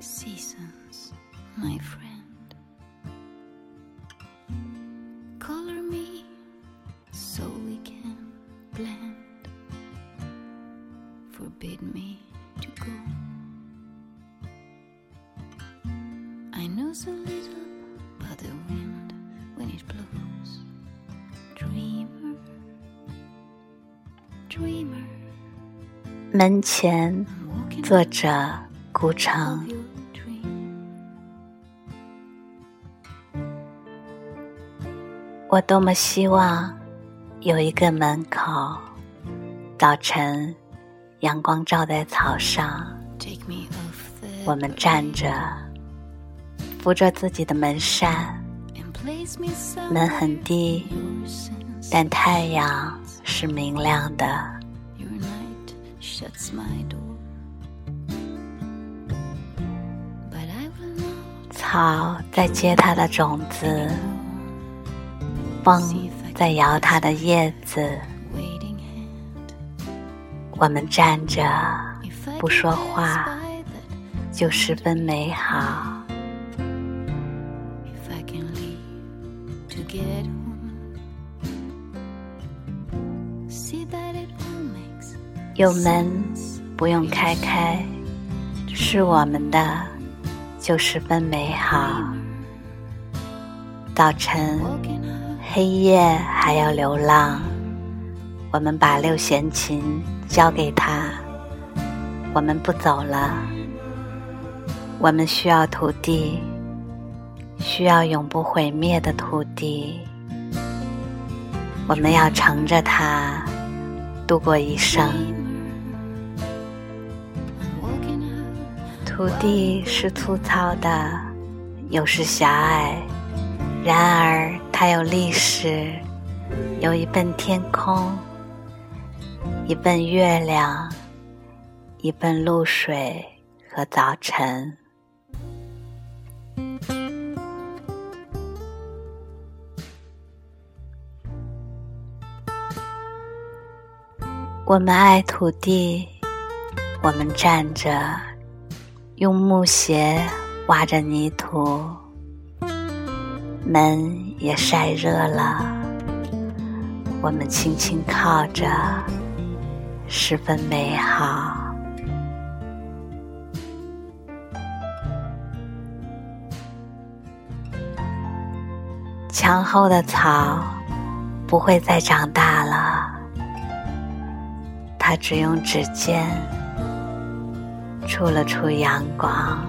seasons, my friend. Color me so we can blend. Forbid me to go. I know so little about the wind when it blows. Dreamer, dreamer. 门前， I'm walking 作者顾城 我多么希望有一个门口，早晨阳光照在草上，我们站着，扶着自己的门扇，门很低，但太阳是明亮的。草在结它的种子。风在摇它的叶子。我们站着不说话，就十分美好。有门不用开开，是我们的，就十分美好。早晨。黑夜还要流浪，我们把六弦琴交给他，我们不走了。我们需要土地，需要永不毁灭的土地。我们要乘着它度过一生。土地是粗糙的，有时狭隘，然而它有历史，有一份天空，一份月亮，一份露水和早晨。我们爱土地，我们站着。用木鞋挖着泥土，门也晒热了。我们轻轻靠着，十分美好。墙后的草不会再长大了，它只用指尖触了触阳光。